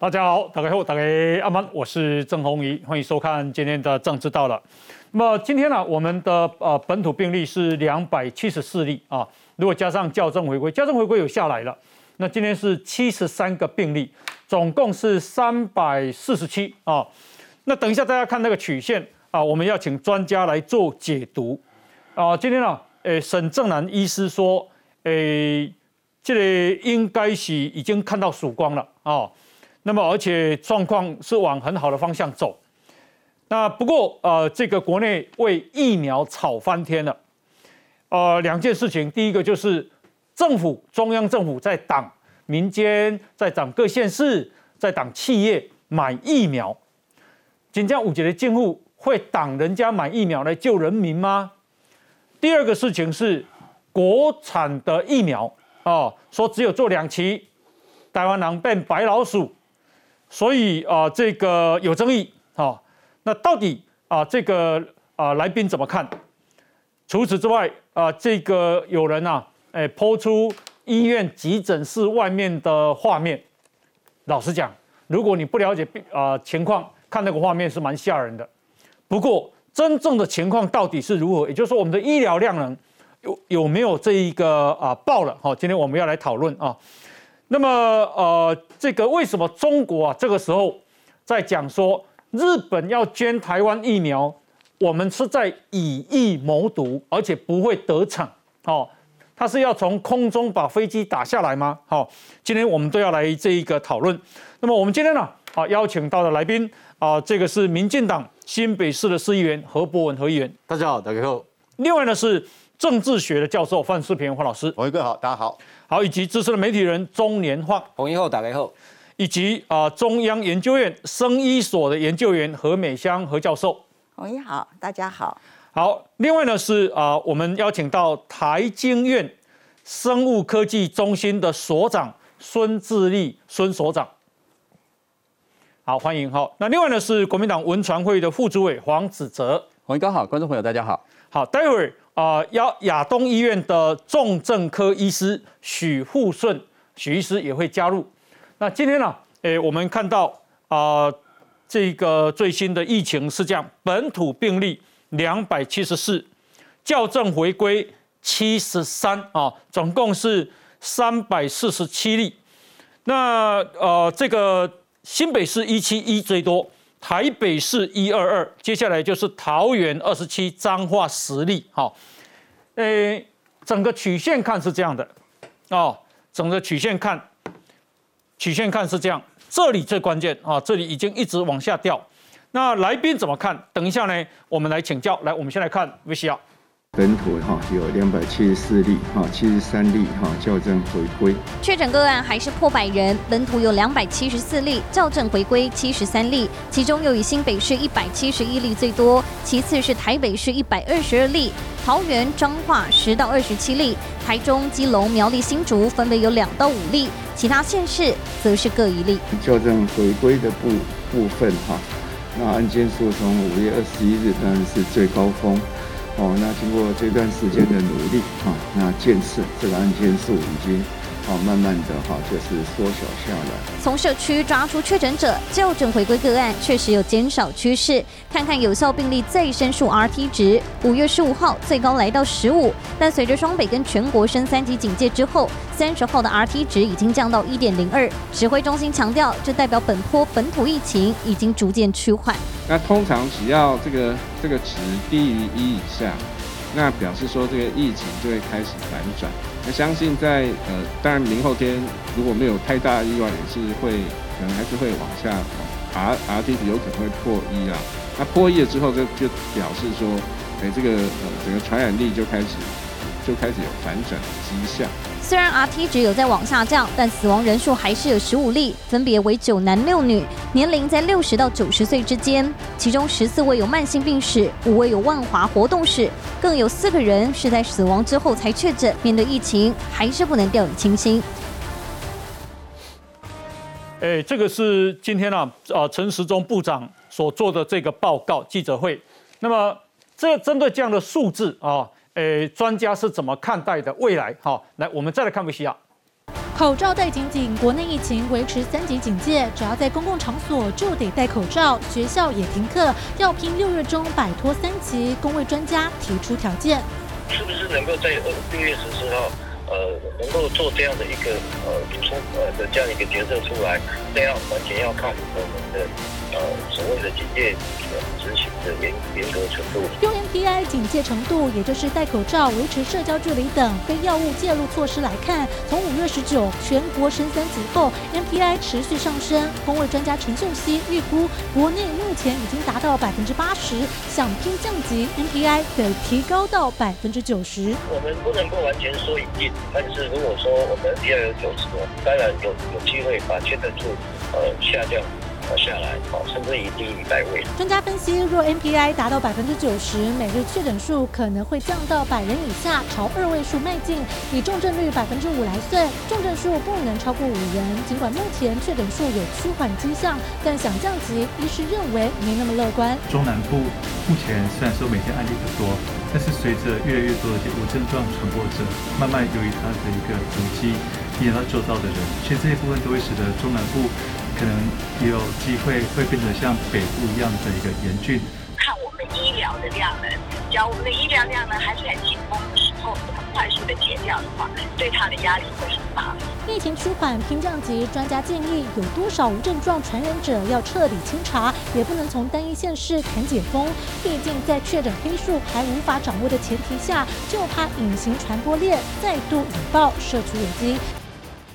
大家好，大家好，大家阿曼，我是郑宏仪，欢迎收看今天的政治到了。那么今天呢，我们的呃本土病例是两百七十四例啊，如果加上校正回归，校正回归有下来了，那今天是七十三个病例，总共是三百四十七啊。那等一下大家看那个曲线啊，我们要请专家来做解读啊。今天呢，诶，沈正南医师说，诶。这里应该是已经看到曙光了啊，那么而且状况是往很好的方向走。那不过呃，这个国内为疫苗炒翻天了，呃，两件事情，第一个就是政府中央政府在挡民间，在挡各县市，在挡企业买疫苗。锦江五节的进户会挡人家买疫苗来救人民吗？第二个事情是国产的疫苗。哦，说只有做两期，台湾狼变白老鼠，所以啊，这个有争议。哦，那到底啊，这个啊，来宾怎么看？除此之外啊，这个有人啊，哎，抛出医院急诊室外面的画面。老实讲，如果你不了解病啊情况，看那个画面是蛮吓人的。不过，真正的情况到底是如何？也就是说，我们的医疗量能。有有没有这一个啊爆了？好，今天我们要来讨论啊。那么呃，这个为什么中国啊这个时候在讲说日本要捐台湾疫苗，我们是在以疫谋独，而且不会得逞。好，他是要从空中把飞机打下来吗？好，今天我们都要来这一个讨论。那么我们今天呢，啊邀请到的来宾啊，这个是民进党新北市的市议员何伯文何议员，大家好，大家好。另外呢是。政治学的教授范世平范老师，王一哥好，大家好，好，以及资深的媒体人钟年晃，洪一后打开后，以及啊中央研究院生医所的研究员何美香何教授，洪一好，大家好，好，另外呢是啊我们邀请到台经院生物科技中心的所长孙志立孙所长，好，欢迎哈，那另外呢是国民党文传会的副主委黄子哲，洪一哥好，观众朋友大家好，好，待会儿。啊，亚亚东医院的重症科医师许富顺许医师也会加入。那今天呢，诶，我们看到啊，这个最新的疫情是这样：本土病例两百七十四，校正回归七十三啊，总共是三百四十七例。那呃，这个新北市一七一最多。台北市一二二，接下来就是桃园二十七，彰化十例。好，诶，整个曲线看是这样的，哦，整个曲线看，曲线看是这样，这里最关键啊，这里已经一直往下掉。那来宾怎么看？等一下呢，我们来请教。来，我们先来看 VCR。本土哈有两百七十四例哈，七十三例哈校正回归，确诊个案还是破百人。本土有两百七十四例，校正回归七十三例，其中又以新北市一百七十一例最多，其次是台北市一百二十二例，桃园彰化十到二十七例，台中基隆苗栗新竹分别有两到五例，其他县市则是各一例。校正回归的部部分哈，那案件数从五月二十一日当然是最高峰。哦，那经过这段时间的努力啊，那建设这个案件数已经哦慢慢的哈就是缩小下来。从社区抓出确诊者，校正回归个案确实有减少趋势。看看有效病例再生数 Rt 值，五月十五号最高来到十五，但随着双北跟全国升三级警戒之后，三十号的 Rt 值已经降到一点零二。指挥中心强调，这代表本坡本土疫情已经逐渐趋缓。那通常只要这个这个值低于一以下，那表示说这个疫情就会开始反转。那相信在呃，当然明后天如果没有太大意外，也是会可能还是会往下爬 R T 有可能会破一啊。那破一了之后，就就表示说，哎，这个呃整个传染力就开始就开始有反转的迹象。虽然 Rt 值有在往下降，但死亡人数还是有十五例，分别为九男六女，年龄在六十到九十岁之间。其中十四位有慢性病史，五位有万华活动史，更有四个人是在死亡之后才确诊。面对疫情，还是不能掉以轻心。哎，这个是今天啊，呃，陈时中部长所做的这个报告记者会。那么，这针对这样的数字啊。诶，专家是怎么看待的未来？好，来，我们再来看维西亚。口罩戴紧紧，国内疫情维持三级警戒，只要在公共场所就得戴口罩，学校也停课，要拼六月中摆脱三级。工位专家提出条件，是不是能够在六月十四号，呃，能够做这样的一个呃出呃的这样一个决策出来？这样完全要看我们的。呃，所谓的警戒执行的严严格程度，用 MPI 警戒程度，也就是戴口罩、维持社交距离等非药物介入措施来看，从五月十九全国升三级后，MPI 持续上升。工位专家陈秀熙预估，国内目前已经达到百分之八十，想拼降级，MPI 得提高到百分之九十。我们不能够完全说一定，但是如果说我们 MPI 有九十，当然有有机会把确诊数呃下降。下来，好，甚至于低于百位。专家分析，若 MPI 达到百分之九十，每日确诊数可能会降到百人以下，朝二位数迈进。以重症率百分之五来算，重症数不能超过五人。尽管目前确诊数有趋缓迹象，但想降级，医师认为没那么乐观。中南部目前虽然说每天案例不多，但是随着越来越多的无症状传播者慢慢由于他的一个足迹影响到周遭的人，其实这些部分都会使得中南部。可能也有机会会变得像北部一样的一个严峻。看我们医疗的量呢，只要我们的医疗量呢还是很紧绷的时候，很快速的减掉的话，对他的压力会很大。疫情趋缓，平降级，专家建议有多少无症状传染者要彻底清查，也不能从单一县市谈解封。毕竟在确诊黑数还无法掌握的前提下，就怕隐形传播链再度引爆社区危机。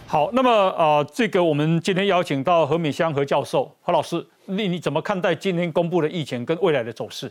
好，那么呃，这个我们今天邀请到何美香何教授何老师，你你怎么看待今天公布的疫情跟未来的走势？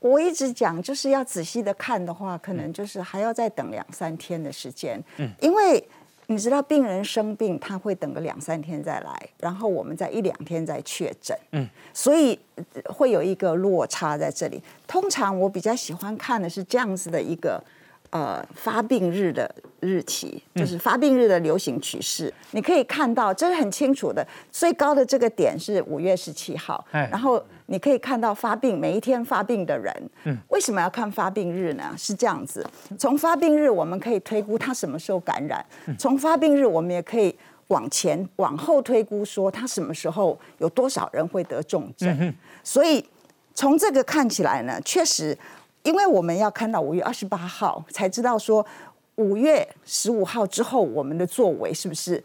我一直讲，就是要仔细的看的话，可能就是还要再等两三天的时间。嗯，因为你知道，病人生病他会等个两三天再来，然后我们在一两天再确诊。嗯，所以会有一个落差在这里。通常我比较喜欢看的是这样子的一个。呃，发病日的日期就是发病日的流行趋势，你可以看到这是很清楚的。最高的这个点是五月十七号，然后你可以看到发病每一天发病的人。嗯，为什么要看发病日呢？是这样子，从发病日我们可以推估他什么时候感染，从发病日我们也可以往前往后推估说他什么时候有多少人会得重症。所以从这个看起来呢，确实。因为我们要看到五月二十八号才知道说五月十五号之后我们的作为是不是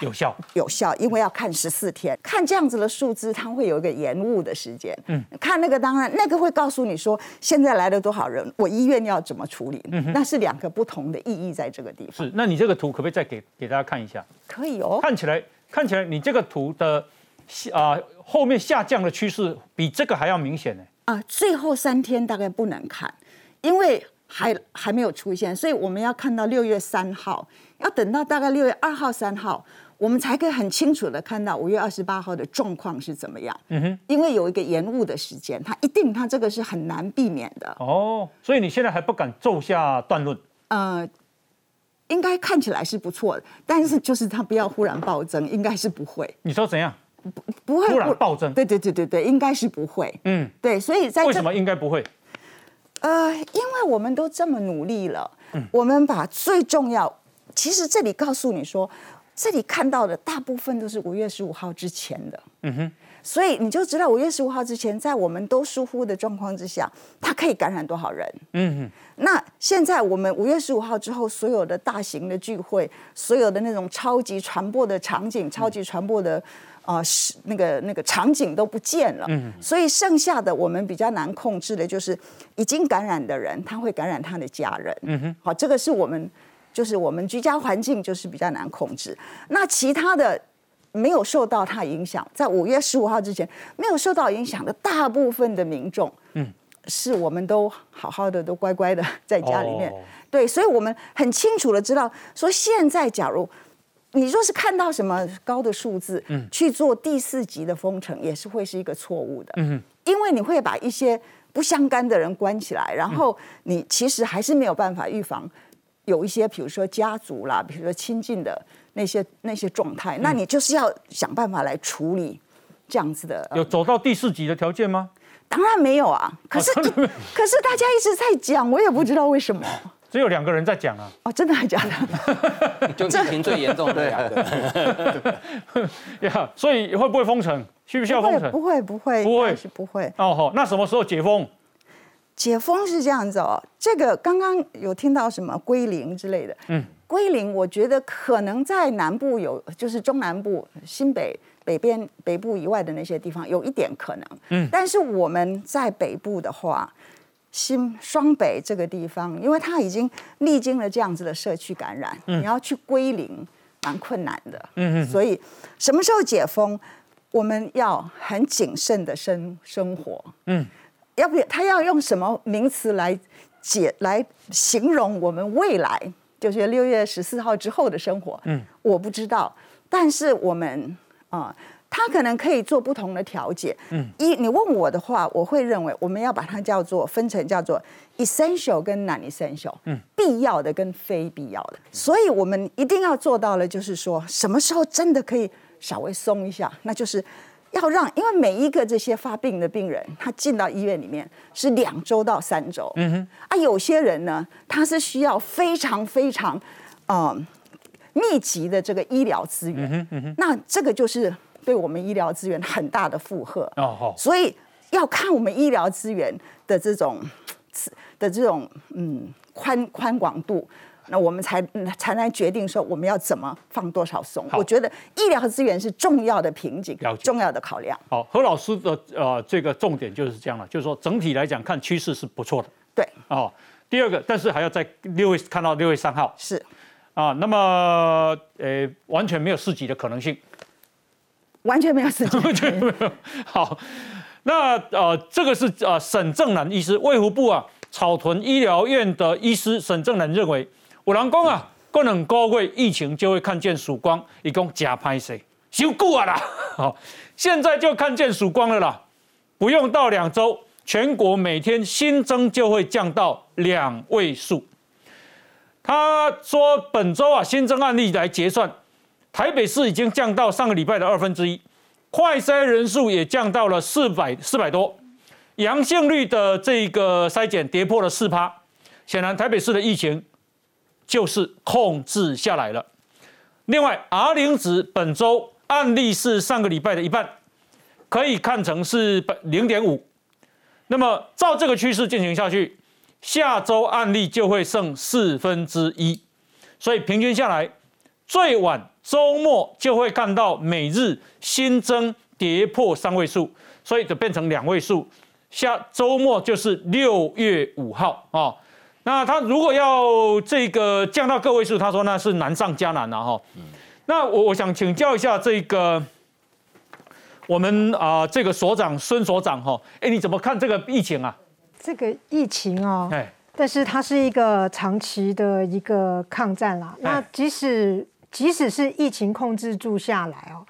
有效？有效，因为要看十四天，看这样子的数字，它会有一个延误的时间。嗯，看那个当然那个会告诉你说现在来了多少人，我医院要怎么处理？嗯，那是两个不同的意义在这个地方。是，那你这个图可不可以再给给大家看一下？可以哦。看起来看起来你这个图的下啊后面下降的趋势比这个还要明显呢。啊，最后三天大概不能看，因为还还没有出现，所以我们要看到六月三号，要等到大概六月二号、三号，我们才可以很清楚的看到五月二十八号的状况是怎么样。嗯哼，因为有一个延误的时间，它一定它这个是很难避免的。哦，所以你现在还不敢奏下断论？呃，应该看起来是不错的，但是就是它不要忽然暴增，应该是不会。你说怎样？不不会突然暴增，对对对对对，应该是不会。嗯，对，所以在为什么应该不会？呃，因为我们都这么努力了，嗯，我们把最重要，其实这里告诉你说，这里看到的大部分都是五月十五号之前的，嗯哼，所以你就知道五月十五号之前，在我们都疏忽的状况之下，它可以感染多少人？嗯哼，那现在我们五月十五号之后，所有的大型的聚会，所有的那种超级传播的场景，超级传播的。啊，是那个那个场景都不见了，嗯所以剩下的我们比较难控制的，就是已经感染的人，他会感染他的家人。嗯哼，好，这个是我们就是我们居家环境就是比较难控制。那其他的没有受到他影响，在五月十五号之前没有受到影响的大部分的民众，嗯，是我们都好好的都乖乖的在家里面。对，所以我们很清楚的知道，说现在假如。你若是看到什么高的数字，嗯，去做第四级的封城，也是会是一个错误的，嗯，因为你会把一些不相干的人关起来，然后你其实还是没有办法预防有一些，比如说家族啦，比如说亲近的那些那些状态，那你就是要想办法来处理这样子的。有走到第四级的条件吗？当然没有啊，可是可是大家一直在讲，我也不知道为什么。只有两个人在讲啊。哦，真的还假的？就疫情最严重的两个。呀，所以会不会封城？需不需要封城？不会，不会，不会是不会。哦好，那什么时候解封？解封是这样子哦，这个刚刚有听到什么归零之类的，嗯，归零，我觉得可能在南部有，就是中南部、新北北边、北部以外的那些地方有一点可能，嗯，但是我们在北部的话，新双北这个地方，因为它已经历经了这样子的社区感染，你要去归零蛮困难的，嗯嗯，所以什么时候解封，我们要很谨慎的生生活，嗯。要不他要用什么名词来解来形容我们未来，就是六月十四号之后的生活？嗯，我不知道。但是我们啊，他可能可以做不同的调解。嗯，一你问我的话，我会认为我们要把它叫做分成叫做 essential 跟 non essential，嗯，必要的跟非必要的。所以我们一定要做到了，就是说什么时候真的可以稍微松一下，那就是。要让，因为每一个这些发病的病人，他进到医院里面是两周到三周。嗯哼。啊，有些人呢，他是需要非常非常，嗯，密集的这个医疗资源。嗯哼。嗯那这个就是对我们医疗资源很大的负荷。哦好。所以要看我们医疗资源的这种，的这种嗯宽宽广度。那我们才才能决定说我们要怎么放多少松。我觉得医疗资源是重要的瓶颈，重要的考量。好，何老师的呃这个重点就是这样了，就是说整体来讲看趋势是不错的。对。哦，第二个，但是还要在六月看到六月三号。是。啊，那么呃完全没有四级的可能性。完全没有四级。完全没有。好，那呃这个是呃沈正南医师，卫福部啊草屯医疗院的医师沈正南认为。有人讲啊，过两个月疫情就会看见曙光，一共假拍谁？修过啊啦！好，现在就看见曙光了啦，不用到两周，全国每天新增就会降到两位数。他说，本周啊新增案例来结算，台北市已经降到上个礼拜的二分之一，快筛人数也降到了四百四百多，阳性率的这个筛检跌破了四趴，显然台北市的疫情。就是控制下来了。另外，R 零值本周案例是上个礼拜的一半，可以看成是零点五。那么照这个趋势进行下去，下周案例就会剩四分之一。所以平均下来，最晚周末就会看到每日新增跌破三位数，所以就变成两位数。下周末就是六月五号啊。那他如果要这个降到个位数，他说那是难上加难了哈。那我我想请教一下这个我们啊这个所长孙所长哈，哎你怎么看这个疫情啊？这个疫情哦，但是它是一个长期的一个抗战啦。那即使即使是疫情控制住下来哦。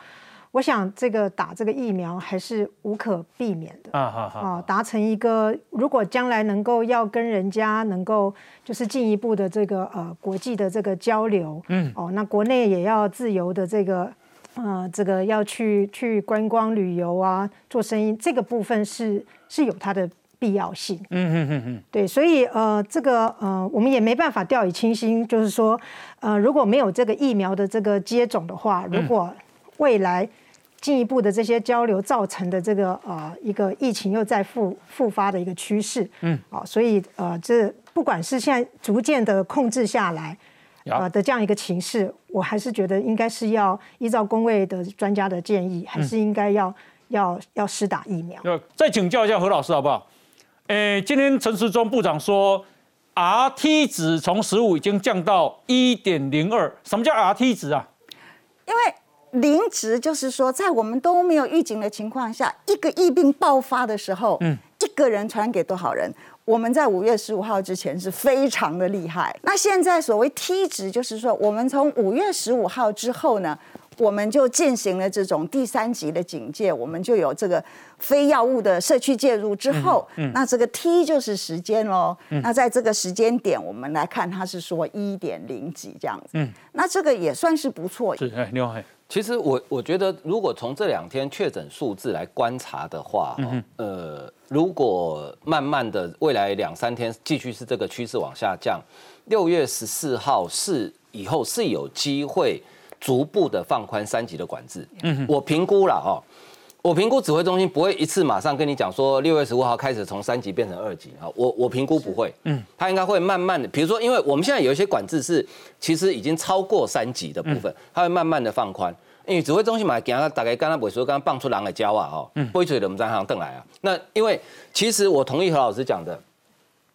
我想这个打这个疫苗还是无可避免的啊，好好达成一个如果将来能够要跟人家能够就是进一步的这个呃国际的这个交流，嗯，哦，那国内也要自由的这个呃这个要去去观光旅游啊，做生意这个部分是是有它的必要性，嗯嗯嗯嗯，对，所以呃这个呃我们也没办法掉以轻心，就是说呃如果没有这个疫苗的这个接种的话，如果未来进一步的这些交流造成的这个呃一个疫情又再复复发的一个趋势，嗯，啊，所以呃这不管是现在逐渐的控制下来，呃的这样一个情势，我还是觉得应该是要依照工位的专家的建议，还是应该要要要施打疫苗。再请教一下何老师好不好？诶，今天陈时中部长说，R T 值从十五已经降到一点零二，什么叫 R T 值啊？因为零值就是说，在我们都没有预警的情况下，一个疫病爆发的时候，嗯，一个人传给多少人？我们在五月十五号之前是非常的厉害。那现在所谓 T 值，就是说，我们从五月十五号之后呢，我们就进行了这种第三级的警戒，我们就有这个非药物的社区介入之后，那这个 T 就是时间喽。那在这个时间点，我们来看，它是说一点零几这样子。嗯，那这个也算是不错。是，哎，刘海。其实我我觉得，如果从这两天确诊数字来观察的话，呃，如果慢慢的未来两三天继续是这个趋势往下降，六月十四号是以后是有机会。逐步的放宽三级的管制，嗯，我评估了哦，我评估指挥中心不会一次马上跟你讲说六月十五号开始从三级变成二级啊，我我评估不会，嗯，他应该会慢慢的，比如说，因为我们现在有一些管制是其实已经超过三级的部分，他会慢慢的放宽，因为指挥中心嘛，给他大概刚刚不说刚刚放出狼来教啊，哦，嗯，不嘴的我们在行瞪来啊，那因为其实我同意何老师讲的，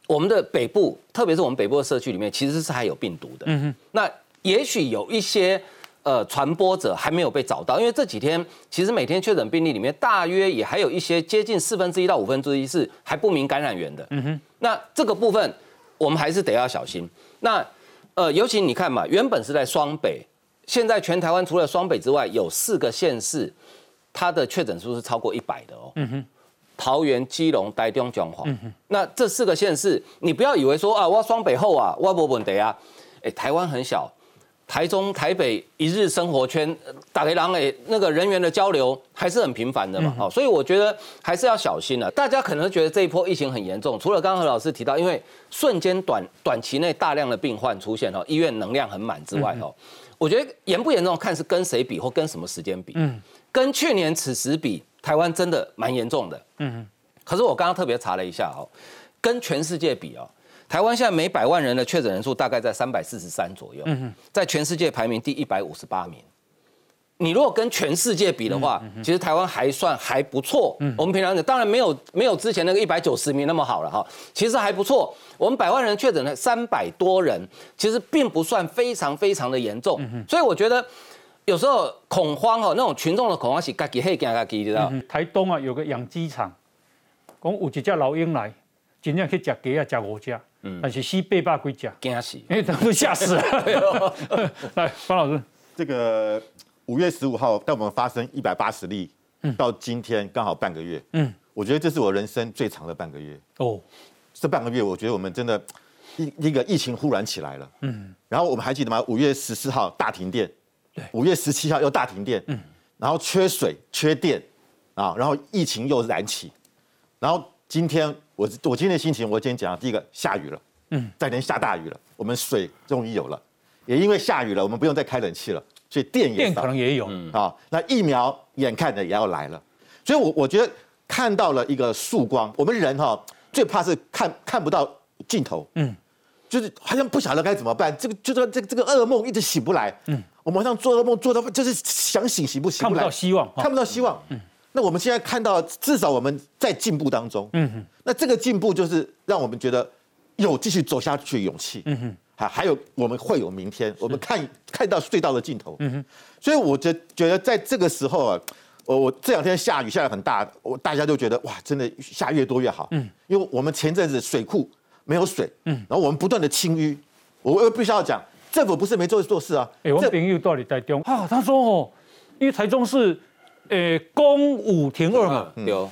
我们的北部，特别是我们北部的社区里面，其实是还有病毒的，嗯哼，那也许有一些。呃，传播者还没有被找到，因为这几天其实每天确诊病例里面，大约也还有一些接近四分之一到五分之一是还不明感染源的。嗯哼，那这个部分我们还是得要小心。那呃，尤其你看嘛，原本是在双北，现在全台湾除了双北之外，有四个县市，它的确诊数是超过一百的哦。嗯哼，桃园、基隆、台中、彰化。嗯哼，那这四个县市，你不要以为说啊，我双北后啊，我不本得啊。哎，台湾很小。台中、台北一日生活圈，打雷狼诶，那个人员的交流还是很频繁的嘛，哦，所以我觉得还是要小心了。大家可能觉得这一波疫情很严重，除了刚刚何老师提到，因为瞬间短短期内大量的病患出现哦，医院能量很满之外哦，我觉得严不严重看是跟谁比或跟什么时间比。嗯，跟去年此时比，台湾真的蛮严重的。嗯，可是我刚刚特别查了一下哦，跟全世界比哦。台湾现在每百万人的确诊人数大概在三百四十三左右，在全世界排名第一百五十八名。你如果跟全世界比的话，其实台湾还算还不错。我们平常讲，当然没有没有之前那个一百九十名那么好了哈，其实还不错。我们百万人确诊了三百多人，其实并不算非常非常的严重。所以我觉得有时候恐慌哦，那种群众的恐慌是自己黑干自己知道。台东啊有个养鸡场，讲有一只老鹰来，尽量去吃鸡啊，吃五只。嗯，但是西北霸龟甲惊死，哎，等会吓死了。来，方老师，这个五月十五号，带我们发生一百八十例，嗯到今天刚好半个月。嗯，我觉得这是我人生最长的半个月。哦，这半个月，我觉得我们真的一一个疫情忽然起来了。嗯，然后我们还记得吗？五月十四号大停电，对，五月十七号又大停电。嗯，然后缺水、缺电啊，然后疫情又燃起，然后今天。我我今天的心情，我今天讲，第一个下雨了，嗯，再连下大雨了，我们水终于有了，也因为下雨了，我们不用再开冷气了，所以电也电可能也有啊。那疫苗眼看着也要来了，所以，我我觉得看到了一个曙光。我们人哈最怕是看看不到尽头，嗯，就是好像不晓得该怎么办，这个就说这个这个噩梦一直醒不来，嗯，我们好像做噩梦做到就是想醒醒不醒不来，看不到希望，看不到希望，嗯。那我们现在看到，至少我们在进步当中。嗯哼。那这个进步就是让我们觉得有继续走下去的勇气。嗯哼。还还有我们会有明天，我们看看到隧道的尽头。嗯哼。所以我觉觉得在这个时候啊，我我这两天下雨下的很大，我大家都觉得哇，真的下越多越好。嗯。因为我们前阵子水库没有水。嗯。然后我们不断的清淤，我又必须要讲，政府不是没做做事啊。哎，我朋友到底在中啊？他说哦，因为台中市。诶，公五停二嘛，有。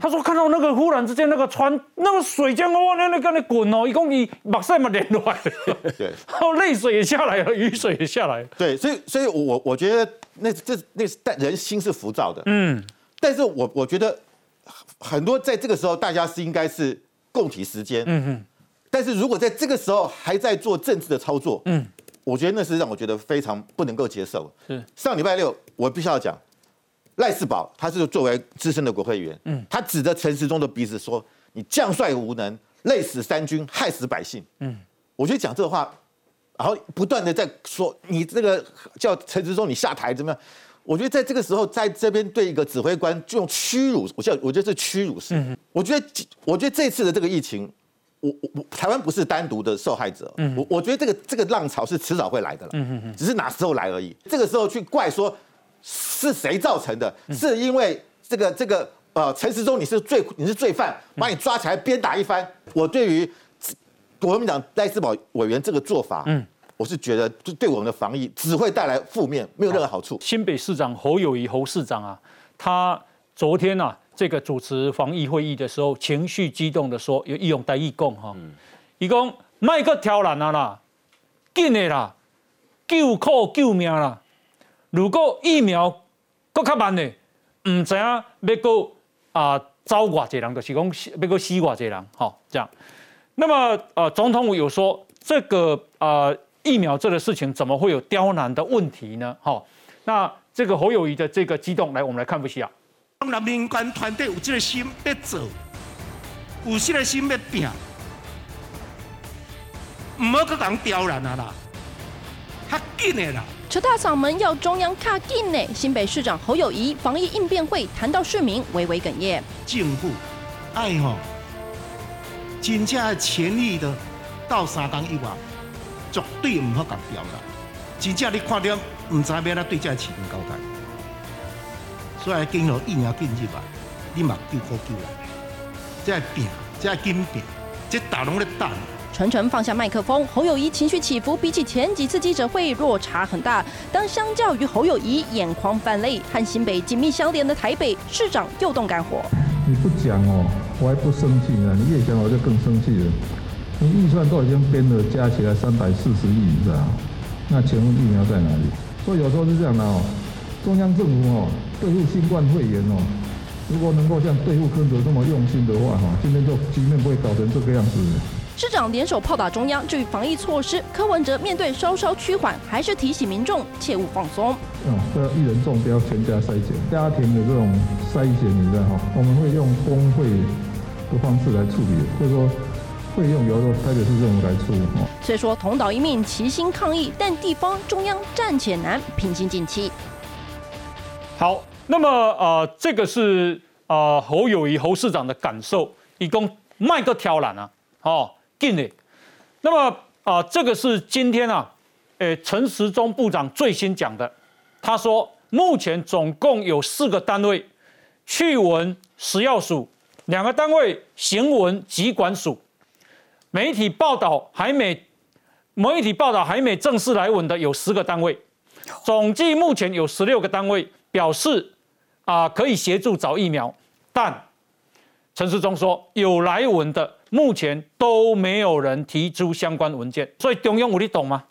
他说看到那个忽然之间那个船那个水江哇那那跟那滚哦，一共你马上嘛连乱，对，然后泪水也下来了，雨水也下来。对，所以所以我我觉得那这那是但人心是浮躁的，嗯。但是我我觉得很多在这个时候大家是应该是共体时间，嗯嗯。但是如果在这个时候还在做政治的操作，嗯，我觉得那是让我觉得非常不能够接受。是上礼拜六我必须要讲。赖世宝，他是作为资深的国会议员，嗯，他指着陈时中的鼻子说：“你将帅无能，累死三军，害死百姓。”嗯，我觉得讲这话，然后不断的在说你这个叫陈时中你下台怎么样？我觉得在这个时候，在这边对一个指挥官就用屈辱，我叫我觉得是屈辱式。我觉得，我觉得这次的这个疫情，我我台湾不是单独的受害者。嗯，我我觉得这个这个浪潮是迟早会来的了。嗯嗯只是哪时候来而已。这个时候去怪说。是谁造成的？是因为这个这个呃，陈时中你是罪你是罪犯，把你抓起来鞭打一番。我对于国民党赖世宝委员这个做法，嗯，我是觉得就对我们的防疫只会带来负面，没有任何好处。新北市长侯友谊侯市长啊，他昨天啊这个主持防疫会议的时候，情绪激动的说，有义勇带义共哈，义工麦克挑染啊啦，紧的啦，救苦救命啦，如果疫苗搁较慢的，唔知影要搁啊招偌济人，就是讲要搁死偌济人，哈，这样。那么呃，总统有说这个呃疫苗这个事情怎么会有刁难的问题呢？哈，那这个侯友谊的这个激动，来我们来看一下。当然民间团队有这个心要做，有这个心要拼，唔好去讲刁难啊啦，较紧的啦。大嗓门要中央卡紧呢。新北市长侯友谊防疫应变会谈到市民，微微哽咽。政府爱吼。真正全力的到三工以外，绝对唔好讲掉啦。真正你看了，唔知要哪对这市民交代。所以经过疫苗进入来，你嘛救苦救难，这病，这紧病，这打拢咧打。纯纯放下麦克风，侯友谊情绪起伏，比起前几次记者会落差很大。当相较于侯友谊眼眶泛泪，和新北紧密相连的台北市长又动肝火。你不讲哦，我还不生气呢。你越讲，我就更生气了。你预算都已经编了，加起来三百四十亿，你知道那请问疫苗在哪里？所以有时候是这样的哦，中央政府哦，对付新冠肺炎哦，如果能够像对付柯泽这么用心的话哈，今天就局面不会搞成这个样子。市长联手炮打中央，至于防疫措施，柯文哲面对稍稍趋缓，还是提醒民众切勿放松。嗯，这一人中标，全家筛检，家庭的这种筛检，你知道哈？我们会用工会的方式来处理，或者说会用由台北市政府来出。虽说同岛一命，齐心抗疫，但地方中央暂且难平心静气。好，那么呃，这个是呃侯友谊侯市长的感受，一共卖个挑染啊，哦。进的，那么啊，这个是今天啊，诶，陈时中部长最新讲的。他说，目前总共有四个单位，去文食药署两个单位，行文疾管署。媒体报道还没，媒体报道还没正式来文的有十个单位，总计目前有十六个单位表示啊可以协助找疫苗，但陈时中说有来文的。目前都没有人提出相关文件，所以中央我你懂吗？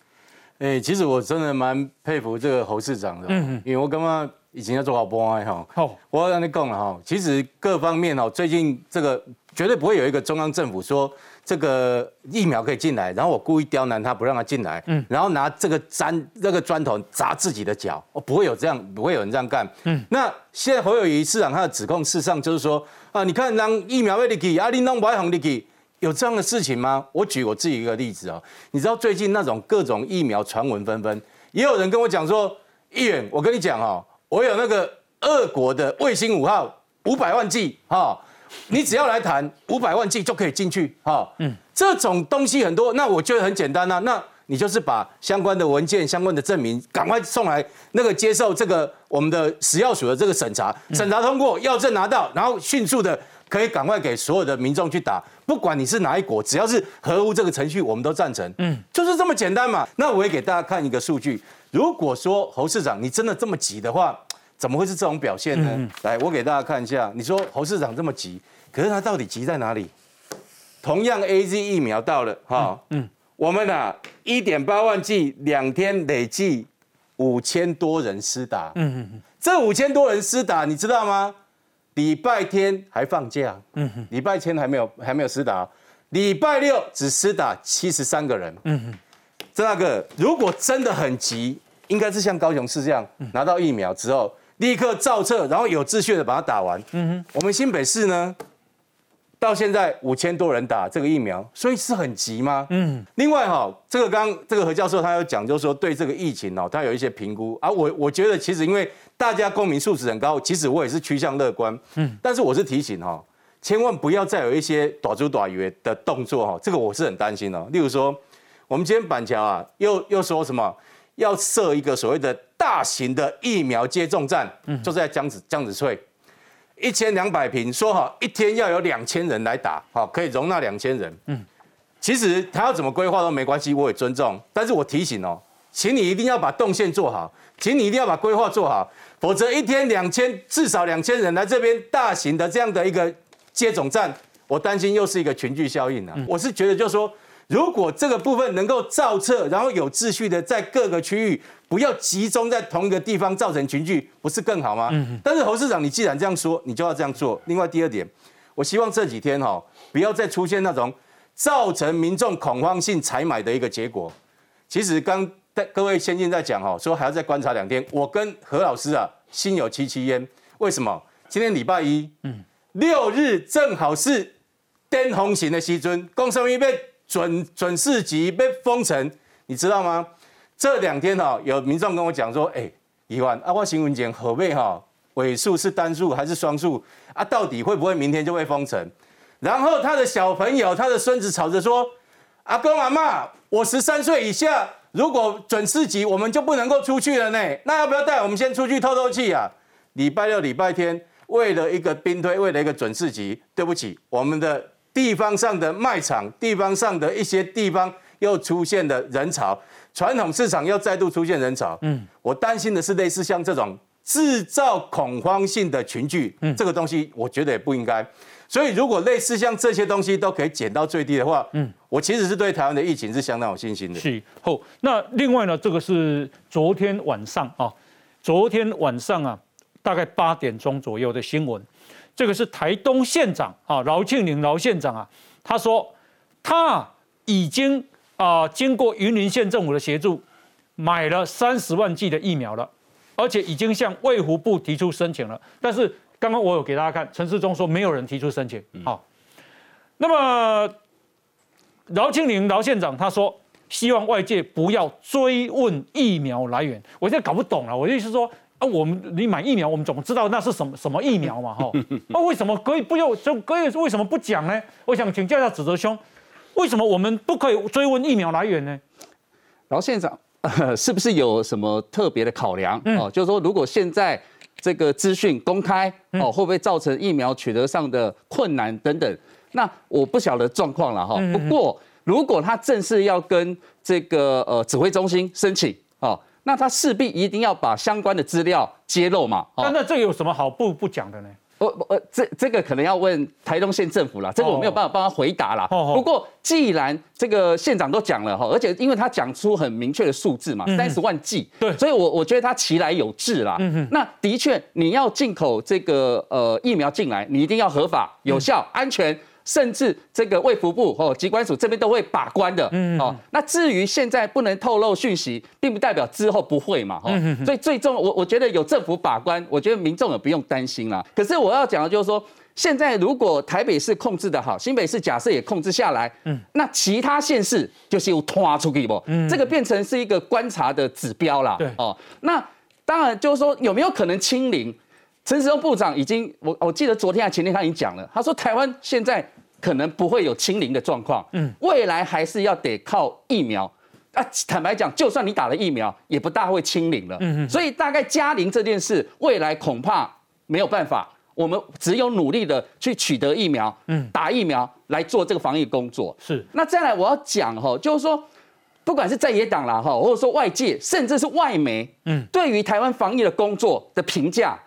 哎，其实我真的蛮佩服这个侯市长的，嗯嗯，因为我刚刚以前要做好播案哈，好，我要让你讲了哈，其实各方面哦，最近这个绝对不会有一个中央政府说这个疫苗可以进来，然后我故意刁难他不让他进来，嗯，然后拿这个粘那个砖头砸自己的脚，哦，不会有这样，不会有人这样干，嗯，那现在侯友谊市长他的指控事实上就是说啊，你看让疫苗被你给阿里弄不红你给。有这样的事情吗？我举我自己一个例子啊，你知道最近那种各种疫苗传闻纷纷，也有人跟我讲说，议员，我跟你讲哦，我有那个俄国的卫星五号五百万剂哈，你只要来谈五百万剂就可以进去哈，嗯，这种东西很多，那我觉得很简单啊，那你就是把相关的文件、相关的证明赶快送来，那个接受这个我们的食药署的这个审查，审查通过，药证拿到，然后迅速的。可以赶快给所有的民众去打，不管你是哪一国，只要是合乎这个程序，我们都赞成。嗯，就是这么简单嘛。那我也给大家看一个数据，如果说侯市长你真的这么急的话，怎么会是这种表现呢？来，我给大家看一下，你说侯市长这么急，可是他到底急在哪里？同样 A Z 疫苗到了哈，嗯，我们啊一点八万剂，两天累计五千多人施打，嗯嗯嗯，这五千多人施打，你知道吗？礼拜天还放假，嗯哼，礼拜天还没有还没有施打，礼拜六只施打七十三个人，嗯哼，这个如果真的很急，应该是像高雄市这样拿到疫苗之后立刻造册，然后有秩序的把它打完，嗯哼，我们新北市呢，到现在五千多人打这个疫苗，所以是很急吗？嗯，另外哈，这个刚这个何教授他有讲，就是说对这个疫情哦，他有一些评估，啊我我觉得其实因为。大家公民素质很高，其实我也是趋向乐观。嗯，但是我是提醒哈，千万不要再有一些短租短约的动作哈，这个我是很担心的。例如说，我们今天板桥啊，又又说什么要设一个所谓的大型的疫苗接种站，嗯，就在江子江子翠，一千两百平，说好一天要有两千人来打，好，可以容纳两千人。嗯，其实他要怎么规划都没关系，我也尊重。但是我提醒哦，请你一定要把动线做好，请你一定要把规划做好，否则一天两千至少两千人来这边大型的这样的一个接种站，我担心又是一个群聚效应啊。我是觉得就是说，如果这个部分能够造册，然后有秩序的在各个区域，不要集中在同一个地方造成群聚，不是更好吗？但是侯市长，你既然这样说，你就要这样做。另外第二点，我希望这几天哈，不要再出现那种。造成民众恐慌性采买的一个结果，其实刚各位先进在讲哈，说还要再观察两天。我跟何老师啊，心有戚戚焉。为什么？今天礼拜一，嗯，六日正好是巅峰型的西尊，工商一被准准市级被封城，你知道吗？这两天哈，有民众跟我讲说，哎，一万啊，我新闻讲何谓哈尾数是单数还是双数啊？到底会不会明天就会封城？然后他的小朋友，他的孙子吵着说：“阿公阿妈，我十三岁以下，如果准四级，我们就不能够出去了呢。那要不要带我们先出去透透气啊？”礼拜六、礼拜天，为了一个兵推，为了一个准四级，对不起，我们的地方上的卖场，地方上的一些地方又出现了人潮，传统市场又再度出现人潮。嗯，我担心的是类似像这种制造恐慌性的群聚，嗯，这个东西我觉得也不应该。所以，如果类似像这些东西都可以减到最低的话，嗯，我其实是对台湾的疫情是相当有信心的。是后，那另外呢，这个是昨天晚上啊，昨天晚上啊，大概八点钟左右的新闻，这个是台东县长啊，饶庆林饶县长啊，他说他已经啊，经过云林县政府的协助，买了三十万剂的疫苗了，而且已经向卫福部提出申请了，但是。刚刚我有给大家看，陈世忠说没有人提出申请。好，那么饶庆林饶县长他说，希望外界不要追问疫苗来源。我现在搞不懂了，我的意思是说啊，我们你买疫苗，我们怎么知道那是什么什么疫苗嘛？哈，那 为什么可以不用就可以为什么不讲呢？我想请教一下子泽兄，为什么我们不可以追问疫苗来源呢？饶县长是不是有什么特别的考量？哦，就是说如果现在。这个资讯公开哦，会不会造成疫苗取得上的困难等等？那我不晓得状况了哈。不过如果他正式要跟这个呃指挥中心申请哦，那他势必一定要把相关的资料揭露嘛。那那这有什么好不不讲的呢？我我这这个可能要问台东县政府了，这个我没有办法帮他回答了。不过既然这个县长都讲了哈，而且因为他讲出很明确的数字嘛，三十万剂，对，所以我我觉得他其来有志啦。那的确你要进口这个呃疫苗进来，你一定要合法、有效、安全。甚至这个卫福部哦，机关署这边都会把关的，嗯，哦，那至于现在不能透露讯息，并不代表之后不会嘛，哈，所以最终我我觉得有政府把关，我觉得民众也不用担心啦。可是我要讲的就是说，现在如果台北市控制的好，新北市假设也控制下来，嗯，那其他县市就是有拖出去不？嗯，这个变成是一个观察的指标啦，对，哦，那当然就是说有没有可能清零？陈时中部长已经，我我记得昨天还前天他已经讲了，他说台湾现在。可能不会有清零的状况，嗯，未来还是要得靠疫苗。啊，坦白讲，就算你打了疫苗，也不大会清零了。嗯嗯，所以大概加零这件事，未来恐怕没有办法。我们只有努力的去取得疫苗，嗯，打疫苗来做这个防疫工作。是。那再来我要讲哈，就是说，不管是在野党啦哈，或者说外界，甚至是外媒，嗯，对于台湾防疫的工作的评价。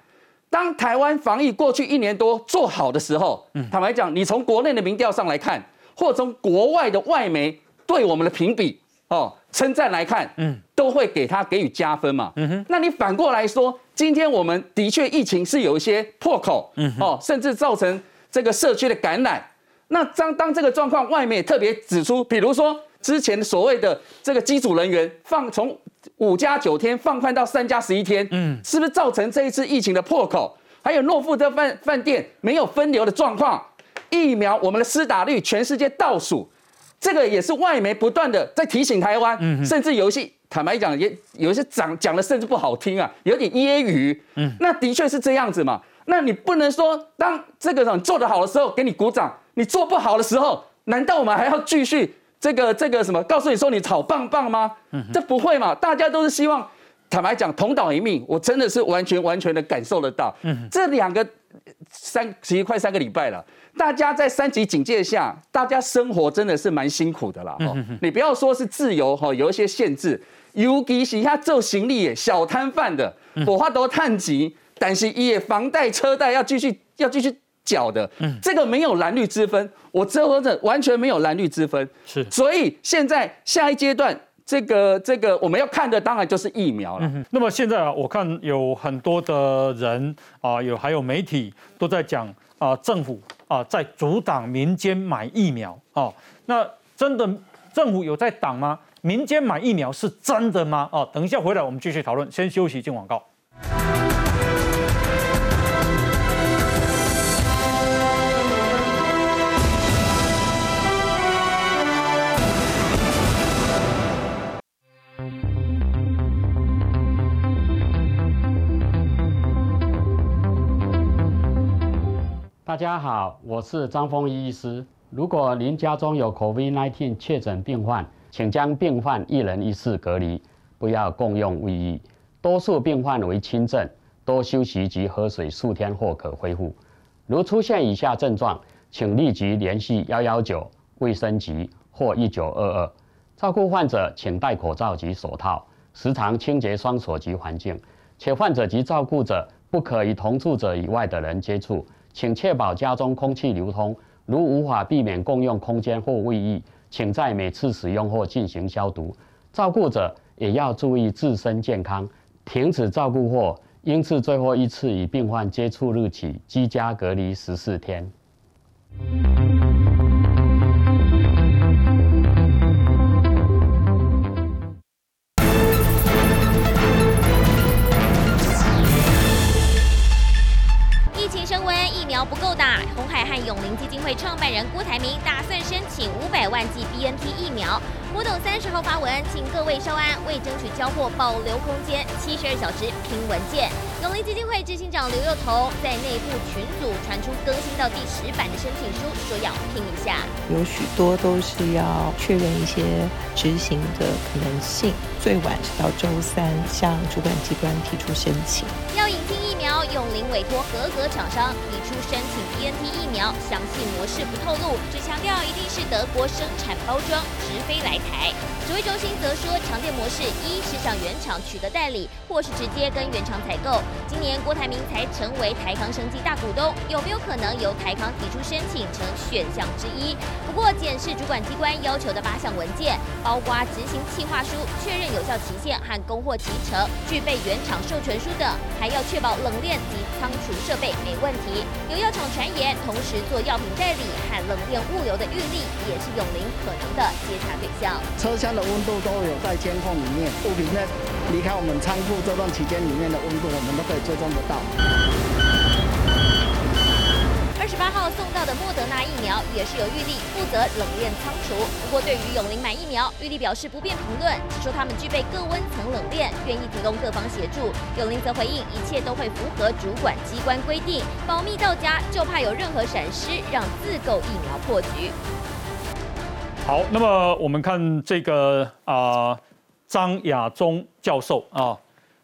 当台湾防疫过去一年多做好的时候，坦白讲，你从国内的民调上来看，或从国外的外媒对我们的评比哦称赞来看，嗯，都会给他给予加分嘛。嗯哼，那你反过来说，今天我们的确疫情是有一些破口，嗯哦，甚至造成这个社区的感染。那当当这个状况，外面特别指出，比如说之前所谓的这个机组人员放从。五加九天放宽到三加十一天，嗯，是不是造成这一次疫情的破口？还有诺富特饭饭店没有分流的状况，疫苗我们的施打率全世界倒数，这个也是外媒不断的在提醒台湾，嗯，甚至有一些坦白讲也有一些讲讲的甚至不好听啊，有点揶揄，嗯，那的确是这样子嘛？那你不能说当这个人做得好的时候给你鼓掌，你做不好的时候，难道我们还要继续？这个这个什么？告诉你说你炒棒棒吗？这不会嘛？大家都是希望，坦白讲同岛一命，我真的是完全完全的感受得到。这两个三其实快三个礼拜了，大家在三级警戒下，大家生活真的是蛮辛苦的啦。你不要说是自由哈，有一些限制，尤其是他做行李小摊贩的，我花都探级，但是也房贷车贷要继续要继续缴的，嗯这个没有蓝绿之分，我这或者完全没有蓝绿之分。是，所以现在下一阶段。这个这个我们要看的当然就是疫苗了。那么现在啊，我看有很多的人啊，有还有媒体都在讲啊，政府啊在阻挡民间买疫苗啊。那真的政府有在挡吗？民间买疫苗是真的吗？哦，等一下回来我们继续讨论。先休息进广告。大家好，我是张丰医师。如果您家中有 COVID-19 确诊病患，请将病患一人一室隔离，不要共用卫浴。多数病患为轻症，多休息及喝水数天或可恢复。如出现以下症状，请立即联系幺幺九卫生局或一九二二。照顾患者请戴口罩及手套，时常清洁双手及环境，且患者及照顾者不可与同住者以外的人接触。请确保家中空气流通。如无法避免共用空间或卫浴，请在每次使用后进行消毒。照顾者也要注意自身健康，停止照顾或应次最后一次与病患接触日起居家隔离十四天。不够的，红海和永林基金会创办人郭台铭打算申请五百万剂 BNT 疫苗。郭董三十号发文，请各位稍安，为争取交货保留空间，七十二小时拼文件。永林基金会执行长刘幼彤在内部群组传出更新到第十版的申请书，说要拼一下。有许多都是要确认一些执行的可能性，最晚是到周三向主管机关提出申请。要引进疫苗，用林委托合格厂商提出申请 BNT 疫苗，详细模式不透露，只强调一定是德国生产包装，直飞来台。指挥中心则说，常见模式一是向原厂取得代理，或是直接跟原厂采购。今年郭台铭才成为台康生技大股东，有没有可能由台康提出申请成选项之一？不过，检视主管机关要求的八项文件，包括执行计划书、确认有效期限和供货提成、具备原厂授权书等，还。要确保冷链及仓储设备没问题。有药厂传言，同时做药品代理和冷链物流的运力，也是永林可能的接查对象。车厢的温度都有在监控里面，物品在离开我们仓库这段期间里面的温度，我们都可以追踪得到。十八号送到的莫德纳疫苗也是由玉立负责冷链仓储。不过，对于永林买疫苗，玉立表示不便评论，只说他们具备各温层冷链，愿意提供各方协助。永林则回应，一切都会符合主管机关规定，保密到家，就怕有任何闪失，让自购疫苗破局。好，那么我们看这个啊，张亚中教授啊，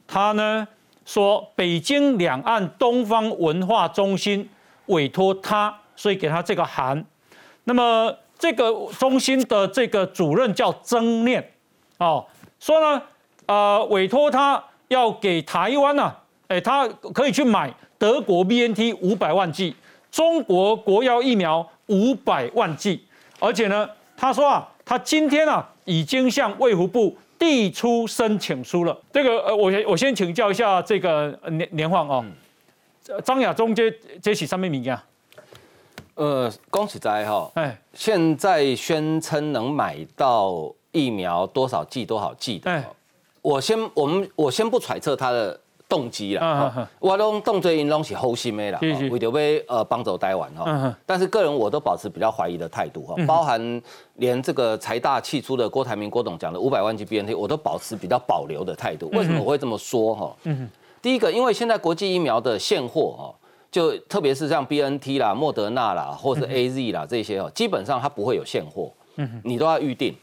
他呢说，北京两岸东方文化中心。委托他，所以给他这个函。那么这个中心的这个主任叫曾念，哦，说呢，呃，委托他要给台湾呢，哎，他可以去买德国 BNT 五百万剂，中国国药疫苗五百万剂，而且呢，他说啊，他今天啊已经向卫福部递出申请书了。这个呃，我我先请教一下这个年年晃哦。张亚中这这是什么物件？呃，恭喜在哈，哎，现在宣称能买到疫苗多少剂多少剂的，我先我们我先不揣测他的动机了，我拢动作因拢是好心的啦，为着要呃帮助台湾哈，但是个人我都保持比较怀疑的态度哈，包含连这个财大气粗的郭台铭郭董讲的五百万剂 BNT，我都保持比较保留的态度。为什么我会这么说哈？第一个，因为现在国际疫苗的现货哦，就特别是像 B N T 啦、莫德纳啦，或是 A Z 啦这些哦，基本上它不会有现货，嗯，你都要预定。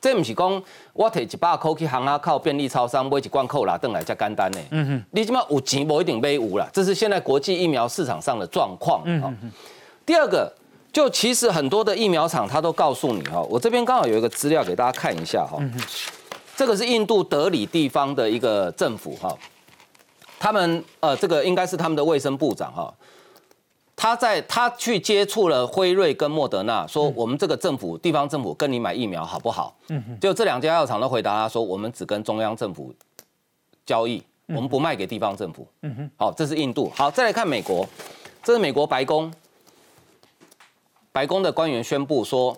这不是讲我摕一百块去行啊靠便利超商买一罐扣啦，等来才简单呢。嗯哼，你起码有钱不一定买有啦，这是现在国际疫苗市场上的状况。嗯哼，第二个，就其实很多的疫苗厂它都告诉你哈，我这边刚好有一个资料给大家看一下哈。这个是印度德里地方的一个政府哈，他们呃这个应该是他们的卫生部长哈。他在他去接触了辉瑞跟莫德纳，说我们这个政府地方政府跟你买疫苗好不好？嗯，就这两家药厂都回答他说，我们只跟中央政府交易，我们不卖给地方政府。嗯哼，好，这是印度。好，再来看美国，这是美国白宫，白宫的官员宣布说，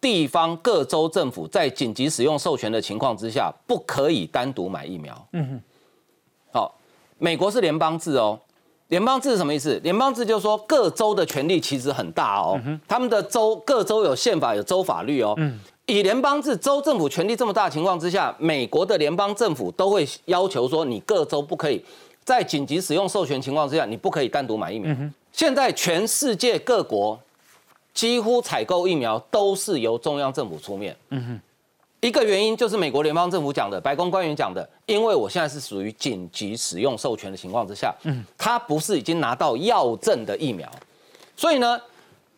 地方各州政府在紧急使用授权的情况之下，不可以单独买疫苗。嗯美国是联邦制哦。联邦制是什么意思？联邦制就是说各州的权力其实很大哦，他们的州各州有宪法有州法律哦。以联邦制州政府权力这么大的情况之下，美国的联邦政府都会要求说，你各州不可以在紧急使用授权情况之下，你不可以单独买疫苗。现在全世界各国几乎采购疫苗都是由中央政府出面。一个原因就是美国联邦政府讲的，白宫官员讲的，因为我现在是属于紧急使用授权的情况之下，嗯，他不是已经拿到药证的疫苗，所以呢，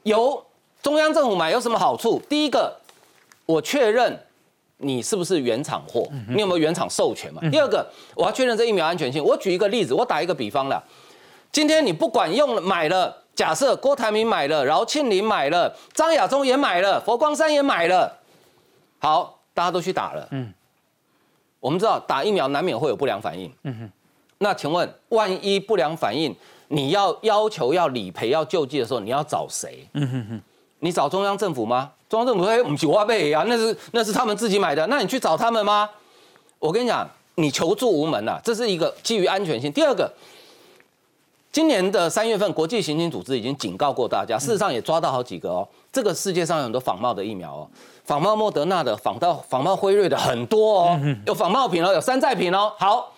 由中央政府买有什么好处？第一个，我确认你是不是原厂货，你有没有原厂授权嘛？第二个，我要确认这疫苗安全性。我举一个例子，我打一个比方了，今天你不管用了买了，假设郭台铭买了，饶庆林买了，张亚中也买了，佛光山也买了，好。大家都去打了，嗯，我们知道打疫苗难免会有不良反应，嗯哼，那请问万一不良反应，你要要求要理赔要救济的时候，你要找谁？嗯哼哼，你找中央政府吗？中央政府说，不是我背啊，那是那是他们自己买的，那你去找他们吗？我跟你讲，你求助无门呐，这是一个基于安全性。第二个，今年的三月份，国际刑警组织已经警告过大家，事实上也抓到好几个哦，这个世界上有很多仿冒的疫苗哦。仿冒莫德纳的，仿到仿冒辉瑞的很多哦，有仿冒品哦，有山寨品哦。好，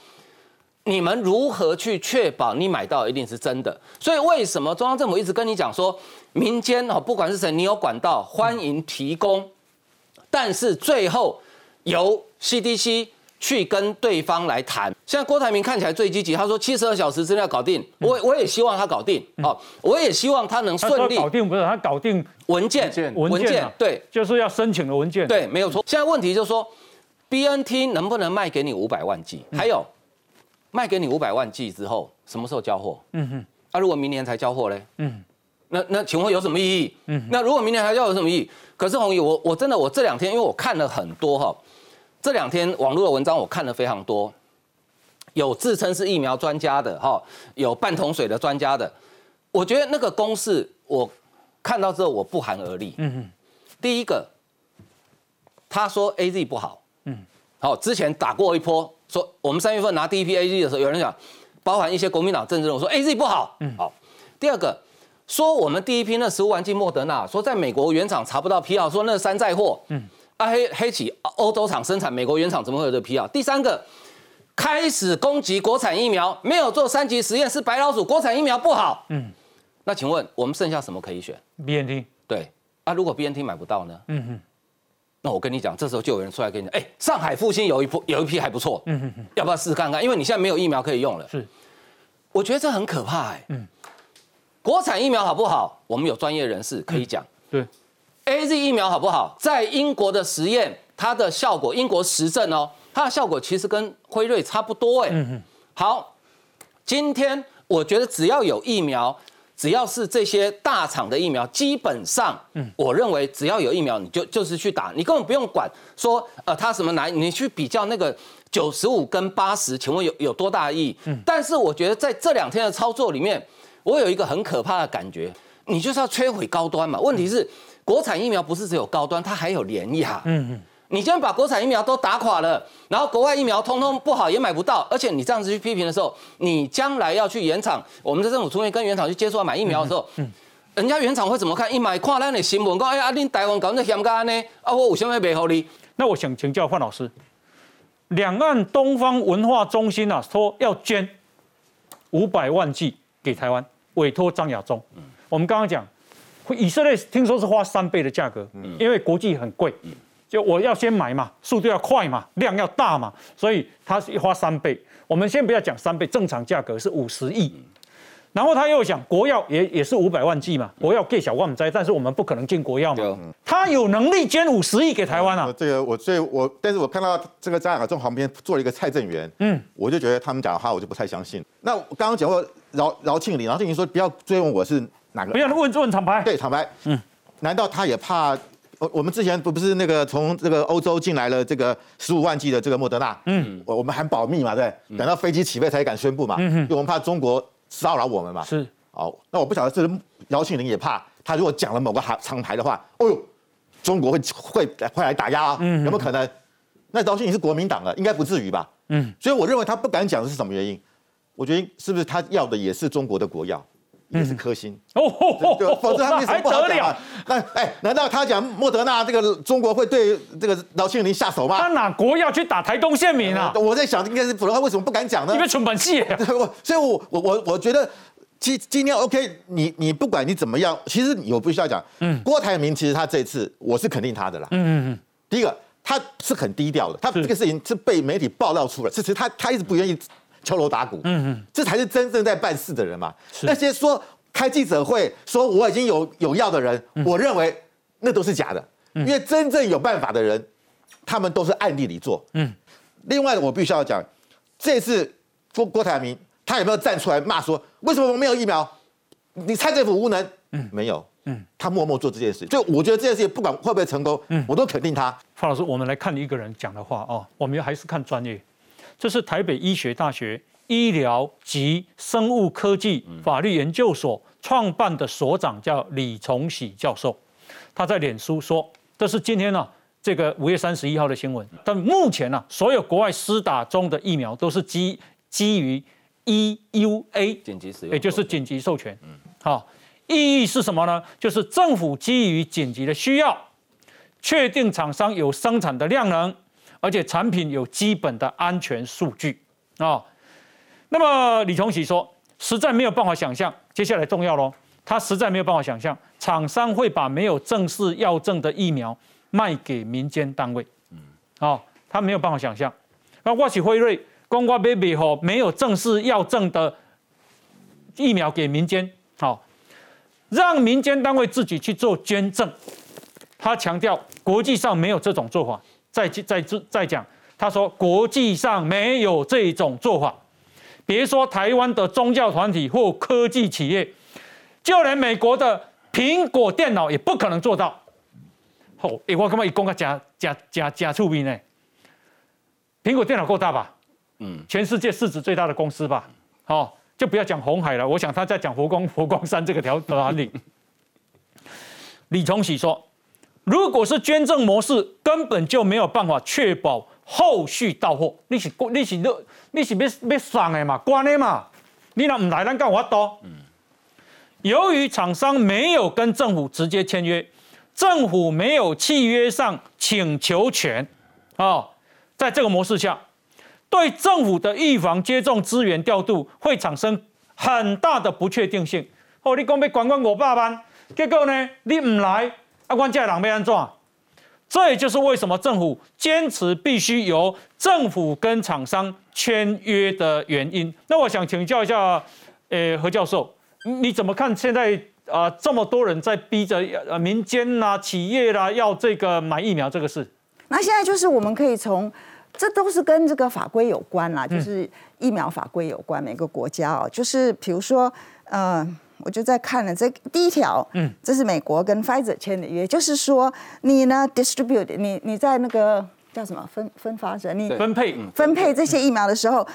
你们如何去确保你买到一定是真的？所以为什么中央政府一直跟你讲说，民间哦，不管是谁，你有管道欢迎提供，但是最后由 CDC。去跟对方来谈。现在郭台铭看起来最积极，他说七十二小时之内要搞定。我我也希望他搞定，哦，我也希望他能顺利搞定。不是他搞定文件，文件对，就是要申请的文件。对，没有错。现在问题就是说，BNT 能不能卖给你五百万剂？还有，卖给你五百万剂之后，什么时候交货？嗯哼。那如果明年才交货嘞？嗯。那那请问有什么意义？嗯。那如果明年还要有什么意义？可是红姨，我我真的我这两天因为我看了很多哈。这两天网络的文章我看了非常多，有自称是疫苗专家的哈，有半桶水的专家的，我觉得那个公式我看到之后我不寒而栗。嗯嗯，第一个，他说 A Z 不好，嗯，好，之前打过一波，说我们三月份拿第一批 A Z 的时候，有人讲，包含一些国民党政治人物说 A Z 不好，嗯，好。第二个，说我们第一批那十五万剂莫德纳，说在美国原厂查不到批号，说那是山寨货，嗯。黑黑企欧洲厂生产，美国原厂怎么会有这批啊？第三个，开始攻击国产疫苗，没有做三级实验是白老鼠，国产疫苗不好。嗯，那请问我们剩下什么可以选？BNT。对，啊，如果 BNT 买不到呢？嗯哼，那我跟你讲，这时候就有人出来跟你讲，哎，上海复兴有一波有一批还不错，嗯哼哼，要不要试试看看？因为你现在没有疫苗可以用了。是，我觉得这很可怕哎。嗯，国产疫苗好不好？我们有专业人士可以讲。对。A Z 疫苗好不好？在英国的实验，它的效果，英国实证哦，它的效果其实跟辉瑞差不多哎。嗯好，今天我觉得只要有疫苗，只要是这些大厂的疫苗，基本上，嗯，我认为只要有疫苗，你就就是去打，你根本不用管说呃它什么难，你去比较那个九十五跟八十，请问有有多大意义？嗯。但是我觉得在这两天的操作里面，我有一个很可怕的感觉，你就是要摧毁高端嘛？问题是。国产疫苗不是只有高端，它还有廉价。嗯嗯，你现在把国产疫苗都打垮了，然后国外疫苗通通不好也买不到，而且你这样子去批评的时候，你将来要去原厂，我们的政府出面跟原厂去接触买疫苗的时候，嗯，人家原厂会怎么看？一买看咱的新闻，讲哎呀，恁台湾搞那险干呢？啊，我有什么背后哩？那我想请教范老师，两岸东方文化中心啊，说要捐五百万剂给台湾，委托张亚中。嗯，我们刚刚讲。以色列听说是花三倍的价格，因为国际很贵，就我要先买嘛，速度要快嘛，量要大嘛，所以他是花三倍。我们先不要讲三倍，正常价格是五十亿。然后他又想国药也也是五百万剂嘛，国药给小万灾，但是我们不可能进国药嘛。他有能力捐五十亿给台湾啊。这个我所以我，但是我看到这个张亚中旁边做了一个蔡正元，嗯，我就觉得他们讲的话我就不太相信。那我刚刚讲过饶饶庆林，饶庆林说不要追问我是哪个，不要问问厂牌，对厂牌，嗯，难道他也怕？我我们之前不不是那个从这个欧洲进来了这个十五万剂的这个莫德纳，嗯，我我们还保密嘛，对，等到飞机起飞才敢宣布嘛，嗯因为我们怕中国。骚扰我们嘛？是哦，那我不晓得，这是姚庆林也怕他，如果讲了某个行厂牌的话，哦呦，中国会会会来打压啊？嗯，有没有可能？那姚庆林是国民党的，应该不至于吧？嗯，所以我认为他不敢讲是什么原因？我觉得是不是他要的也是中国的国药？也是颗星哦，否则他没什么不好讲。那哎，难道他讲莫德纳这个中国会对这个饶庆林下手吗？他哪国要去打台东县民啊？我在想，应该是普通话为什么不敢讲呢？因为成本细。所以，我我我我觉得今今天 OK，你你不管你怎么样，其实我必须要讲，嗯，郭台铭其实他这次我是肯定他的啦。嗯嗯嗯。第一个，他是很低调的，他这个事情是被媒体爆料出来，其实他他一直不愿意。敲锣打鼓，嗯嗯，这才是真正在办事的人嘛。那些说开记者会说我已经有有药的人，我认为那都是假的，因为真正有办法的人，他们都是暗地里做。嗯，另外我必须要讲，这次郭郭台铭他有没有站出来骂说为什么我没有疫苗？你蔡政府无能？嗯，没有。嗯，他默默做这件事，就我觉得这件事情不管会不会成功，嗯，我都肯定他。范老师，我们来看一个人讲的话哦，我们还是看专业。这是台北医学大学医疗及生物科技法律研究所创办的所长，叫李崇喜教授。他在脸书说：“这是今天呢，这个五月三十一号的新闻。但目前呢，所有国外施打中的疫苗都是基基于 EUA 紧急使用，也就是紧急授权。嗯，好，意义是什么呢？就是政府基于紧急的需要，确定厂商有生产的量能。”而且产品有基本的安全数据。啊，那么李崇喜说，实在没有办法想象，接下来重要喽，他实在没有办法想象，厂商会把没有正式药证的疫苗卖给民间单位，嗯，好，他没有办法想象，那沃奇辉瑞、光瓜 baby 吼没有正式药证的疫苗给民间，好，让民间单位自己去做捐赠，他强调国际上没有这种做法。再再再再讲，他说国际上没有这种做法，别说台湾的宗教团体或科技企业，就连美国的苹果电脑也不可能做到。哦，哎，我干嘛一讲个假假假假出名呢？苹果电脑够大吧？嗯，全世界市值最大的公司吧？好，就不要讲红海了。我想他在讲佛光佛光山这个条团里。李崇喜说。如果是捐赠模式，根本就没有办法确保后续到货。你是你是你你是要要送的嘛，关的嘛。你若唔来，咱干我多。由于厂商没有跟政府直接签约，政府没有契约上请求权。啊，在这个模式下，对政府的预防接种资源调度会产生很大的不确定性。哦，你讲要管管五百万，结果呢，你唔来。阿关家人被安怎？这也就是为什么政府坚持必须由政府跟厂商签约的原因。那我想请教一下，呃，何教授，你怎么看现在啊这么多人在逼着呃民间啦、企业啦要这个买疫苗这个事？那现在就是我们可以从，这都是跟这个法规有关啦，就是疫苗法规有关，每个国家哦，就是比如说，嗯。我就在看了这第一条，嗯，这是美国跟 Pfizer 签的约，就是说你呢 distribute 你你在那个叫什么分分发者，你分配分配这些疫苗的时候，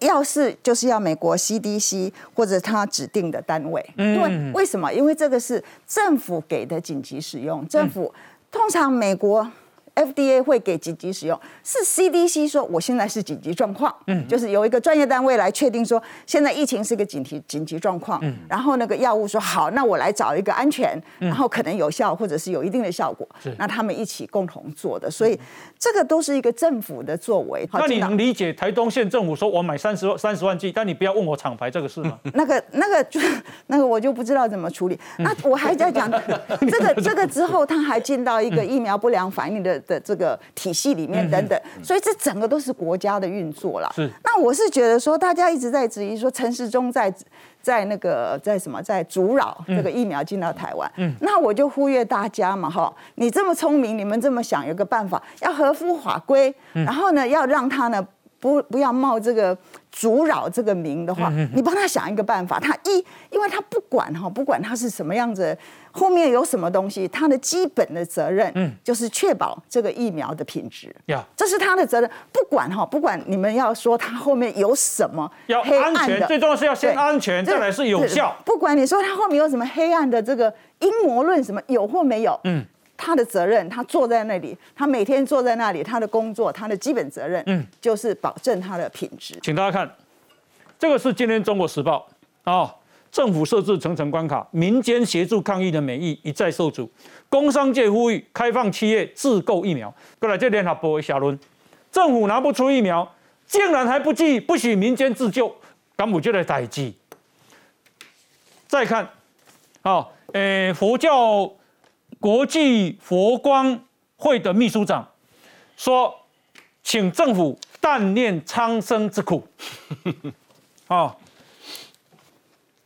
要是就是要美国 CDC 或者他指定的单位，因为为什么？因为这个是政府给的紧急使用，政府通常美国。FDA 会给紧急使用，是 CDC 说我现在是紧急状况，嗯，就是有一个专业单位来确定说现在疫情是一个紧急紧急状况，嗯，然后那个药物说好，那我来找一个安全，然后可能有效或者是有一定的效果，是，那他们一起共同做的，所以这个都是一个政府的作为。那你能理解台东县政府说我买三十万三十万剂，但你不要问我厂牌这个事吗？那个那个就 那个我就不知道怎么处理。那我还在讲 这个这个之后，他还进到一个疫苗不良反应的。的这个体系里面等等，所以这整个都是国家的运作了。是。那我是觉得说，大家一直在质疑说陈时中在在那个在什么在阻扰这个疫苗进到台湾。嗯。那我就呼吁大家嘛，哈，你这么聪明，你们这么想，有个办法，要合乎法规，然后呢，要让他呢。不不要冒这个阻扰这个名的话，你帮他想一个办法。他一，因为他不管哈，不管他是什么样子，后面有什么东西，他的基本的责任，嗯，就是确保这个疫苗的品质。呀，这是他的责任。不管哈，不管你们要说他后面有什么要安全，最重要是要先安全，再来是有效。不管你说他后面有什么黑暗的这个阴谋论，什么有或没有，嗯。他的责任，他坐在那里，他每天坐在那里，他的工作，他的基本责任，嗯，就是保证他的品质。请大家看，这个是今天《中国时报》啊，政府设置层层关卡，民间协助抗疫的美意一再受阻，工商界呼吁开放企业自购疫苗。过来，这联合报下论，政府拿不出疫苗，竟然还不计不许民间自救，敢不就来代机？再看，好，诶，佛教。国际佛光会的秘书长说：“请政府但念苍生之苦。”啊，《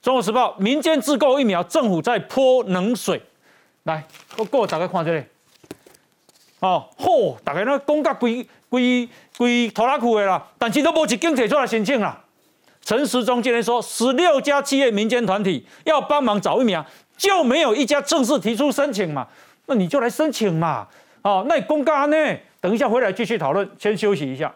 中国时报》民间自购疫苗，政府在泼冷水。来，我给大家看这里。哦，嚯，大家那公告规规规拖拉库的啦，但是都无一间提出来申请啦。陈时中竟然说，十六家企业民间团体要帮忙找疫苗。就没有一家正式提出申请嘛？那你就来申请嘛。哦，那你公告呢？等一下回来继续讨论，先休息一下。